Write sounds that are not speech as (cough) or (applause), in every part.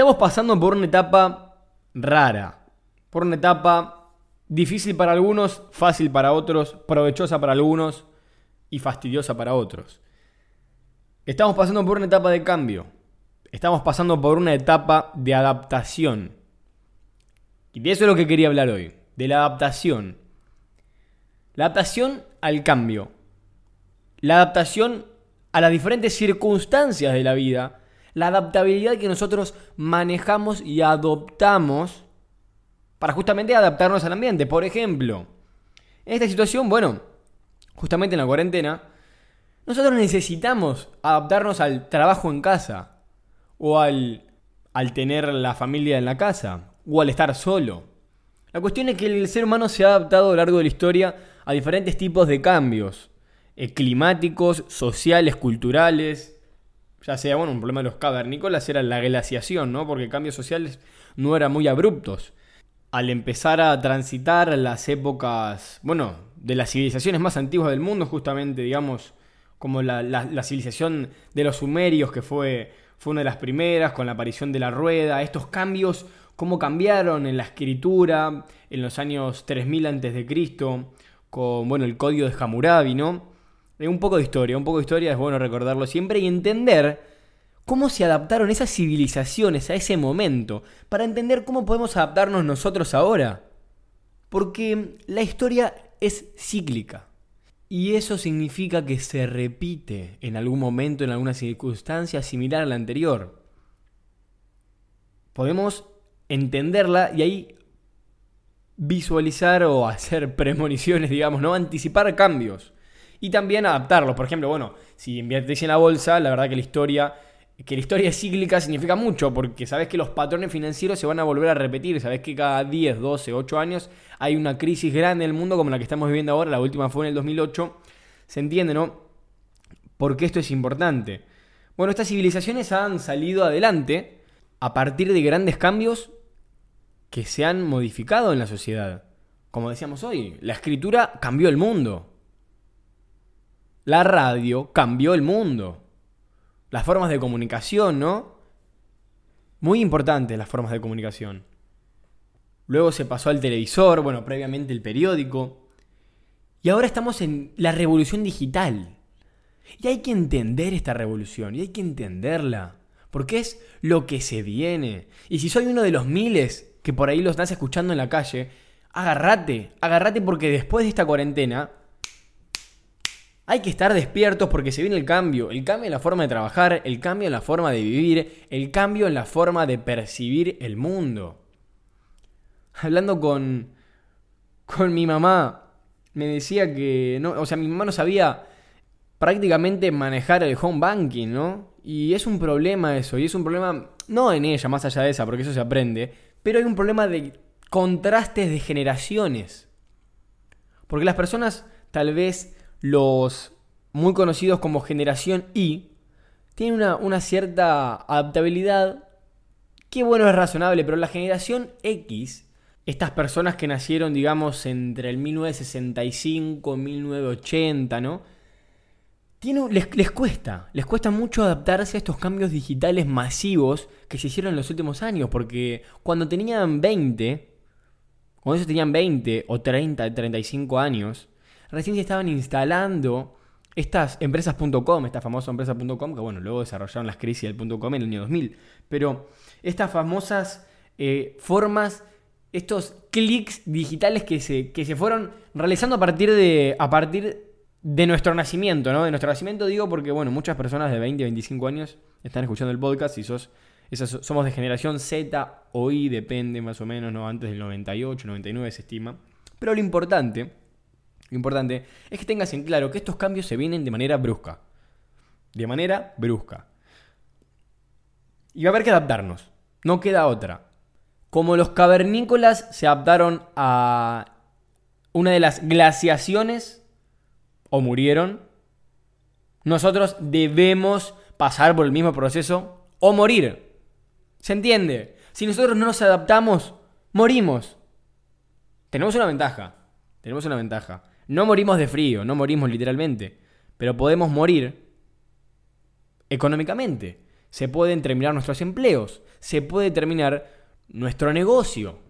Estamos pasando por una etapa rara, por una etapa difícil para algunos, fácil para otros, provechosa para algunos y fastidiosa para otros. Estamos pasando por una etapa de cambio, estamos pasando por una etapa de adaptación. Y de eso es lo que quería hablar hoy, de la adaptación. La adaptación al cambio. La adaptación a las diferentes circunstancias de la vida la adaptabilidad que nosotros manejamos y adoptamos para justamente adaptarnos al ambiente. Por ejemplo, en esta situación, bueno, justamente en la cuarentena, nosotros necesitamos adaptarnos al trabajo en casa, o al, al tener la familia en la casa, o al estar solo. La cuestión es que el ser humano se ha adaptado a lo largo de la historia a diferentes tipos de cambios, eh, climáticos, sociales, culturales, ya sea, bueno, un problema de los cavernícolas era la glaciación, ¿no? Porque cambios sociales no eran muy abruptos. Al empezar a transitar las épocas, bueno, de las civilizaciones más antiguas del mundo, justamente, digamos, como la, civilización de los sumerios, que fue, fue una de las primeras, con la aparición de la rueda, estos cambios, cómo cambiaron en la escritura en los años 3000 a.C., con, bueno, el código de Hammurabi, ¿no? Un poco de historia, un poco de historia es bueno recordarlo siempre y entender cómo se adaptaron esas civilizaciones a ese momento, para entender cómo podemos adaptarnos nosotros ahora. Porque la historia es cíclica. Y eso significa que se repite en algún momento, en alguna circunstancia similar a la anterior. Podemos entenderla y ahí visualizar o hacer (laughs) premoniciones, digamos, ¿no? Anticipar cambios y también adaptarlos. Por ejemplo, bueno, si inviertes en la bolsa, la verdad que la historia que la historia cíclica significa mucho, porque sabes que los patrones financieros se van a volver a repetir, sabes que cada 10, 12, 8 años hay una crisis grande en el mundo como la que estamos viviendo ahora, la última fue en el 2008, se entiende, ¿no? Porque esto es importante. Bueno, estas civilizaciones han salido adelante a partir de grandes cambios que se han modificado en la sociedad. Como decíamos hoy, la escritura cambió el mundo. La radio cambió el mundo. Las formas de comunicación, ¿no? Muy importantes las formas de comunicación. Luego se pasó al televisor, bueno, previamente el periódico. Y ahora estamos en la revolución digital. Y hay que entender esta revolución, y hay que entenderla. Porque es lo que se viene. Y si soy uno de los miles que por ahí lo estás escuchando en la calle, agárrate, agárrate porque después de esta cuarentena hay que estar despiertos porque se viene el cambio. El cambio en la forma de trabajar, el cambio en la forma de vivir, el cambio en la forma de percibir el mundo. Hablando con, con mi mamá, me decía que, no, o sea, mi mamá no sabía prácticamente manejar el home banking, ¿no? Y es un problema eso, y es un problema, no en ella, más allá de esa, porque eso se aprende, pero hay un problema de contrastes de generaciones. Porque las personas tal vez los muy conocidos como generación Y tienen una, cierta adaptabilidad que bueno es razonable, pero la generación X, estas personas que nacieron digamos entre el 1965 y 1980, ¿no? Tiene, les, les, cuesta, les cuesta mucho adaptarse a estos cambios digitales masivos que se hicieron en los últimos años, porque cuando tenían 20, cuando ellos tenían 20 o 30, 35 años, recién se estaban instalando estas empresas.com, esta famosa empresa.com, que bueno, luego desarrollaron las crisis del .com en el año 2000, pero estas famosas eh, formas, estos clics digitales que se, que se fueron realizando a partir de, a partir de nuestro nacimiento, ¿no? De nuestro nacimiento digo porque, bueno, muchas personas de 20, 25 años están escuchando el podcast y sos, esas, somos de generación Z o Y, depende más o menos, ¿no? Antes del 98, 99 se estima. Pero lo importante lo importante es que tengas en claro que estos cambios se vienen de manera brusca. De manera brusca. Y va a haber que adaptarnos. No queda otra. Como los cavernícolas se adaptaron a una de las glaciaciones o murieron, nosotros debemos pasar por el mismo proceso o morir. ¿Se entiende? Si nosotros no nos adaptamos, morimos. Tenemos una ventaja. Tenemos una ventaja. No morimos de frío, no morimos literalmente, pero podemos morir económicamente. se pueden terminar nuestros empleos, se puede terminar nuestro negocio.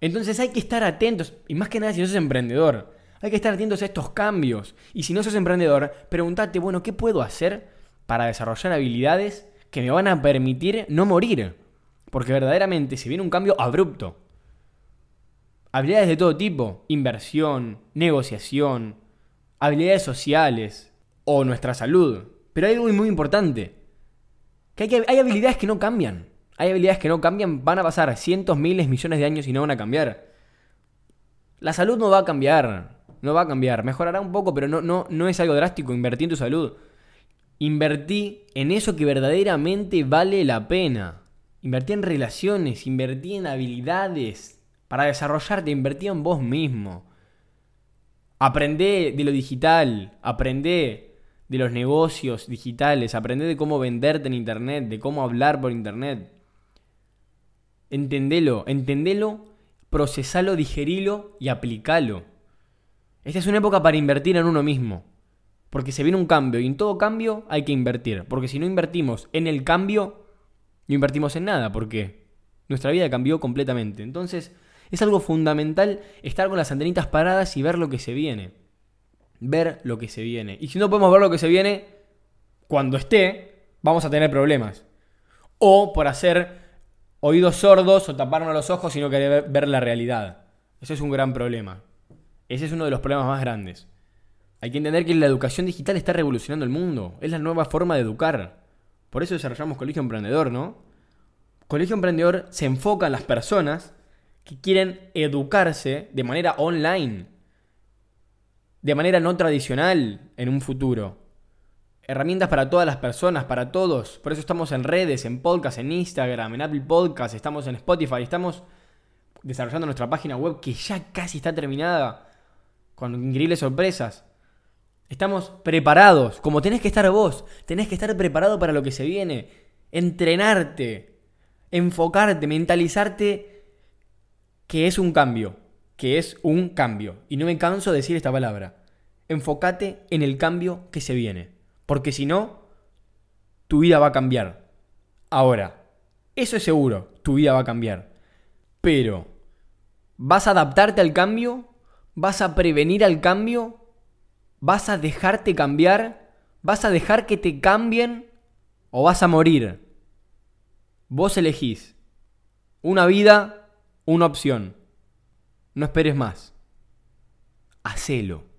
Entonces hay que estar atentos, y más que nada si no sos emprendedor, hay que estar atentos a estos cambios. Y si no sos emprendedor, pregúntate, bueno, ¿qué puedo hacer para desarrollar habilidades que me van a permitir no morir? Porque verdaderamente se viene un cambio abrupto. Habilidades de todo tipo, inversión, negociación, habilidades sociales o nuestra salud. Pero hay algo muy importante, que hay, hay habilidades que no cambian. Hay habilidades que no cambian, van a pasar cientos, miles, millones de años y no van a cambiar. La salud no va a cambiar, no va a cambiar. Mejorará un poco, pero no, no, no es algo drástico. Invertí en tu salud. Invertí en eso que verdaderamente vale la pena. Invertí en relaciones, invertí en habilidades para desarrollarte, invertí en vos mismo. Aprendé de lo digital, aprendé de los negocios digitales, aprendé de cómo venderte en internet, de cómo hablar por internet. Entendelo, entendelo, procesalo, digerilo y aplicalo. Esta es una época para invertir en uno mismo. Porque se viene un cambio y en todo cambio hay que invertir. Porque si no invertimos en el cambio, no invertimos en nada. Porque nuestra vida cambió completamente. Entonces es algo fundamental estar con las antenitas paradas y ver lo que se viene. Ver lo que se viene. Y si no podemos ver lo que se viene, cuando esté, vamos a tener problemas. O por hacer oídos sordos o taparnos los ojos y no querer ver la realidad. Eso es un gran problema. Ese es uno de los problemas más grandes. Hay que entender que la educación digital está revolucionando el mundo. Es la nueva forma de educar. Por eso desarrollamos Colegio Emprendedor, ¿no? Colegio Emprendedor se enfoca en las personas que quieren educarse de manera online, de manera no tradicional en un futuro. Herramientas para todas las personas, para todos. Por eso estamos en redes, en podcast, en Instagram, en Apple Podcast, estamos en Spotify, estamos desarrollando nuestra página web que ya casi está terminada con increíbles sorpresas. Estamos preparados, como tenés que estar vos, tenés que estar preparado para lo que se viene, entrenarte, enfocarte, mentalizarte que es un cambio, que es un cambio. Y no me canso de decir esta palabra. Enfócate en el cambio que se viene, porque si no, tu vida va a cambiar. Ahora, eso es seguro, tu vida va a cambiar. Pero, ¿vas a adaptarte al cambio ¿Vas a prevenir al cambio? ¿Vas a dejarte cambiar? ¿Vas a dejar que te cambien? ¿O vas a morir? Vos elegís. Una vida, una opción. No esperes más. Hacelo.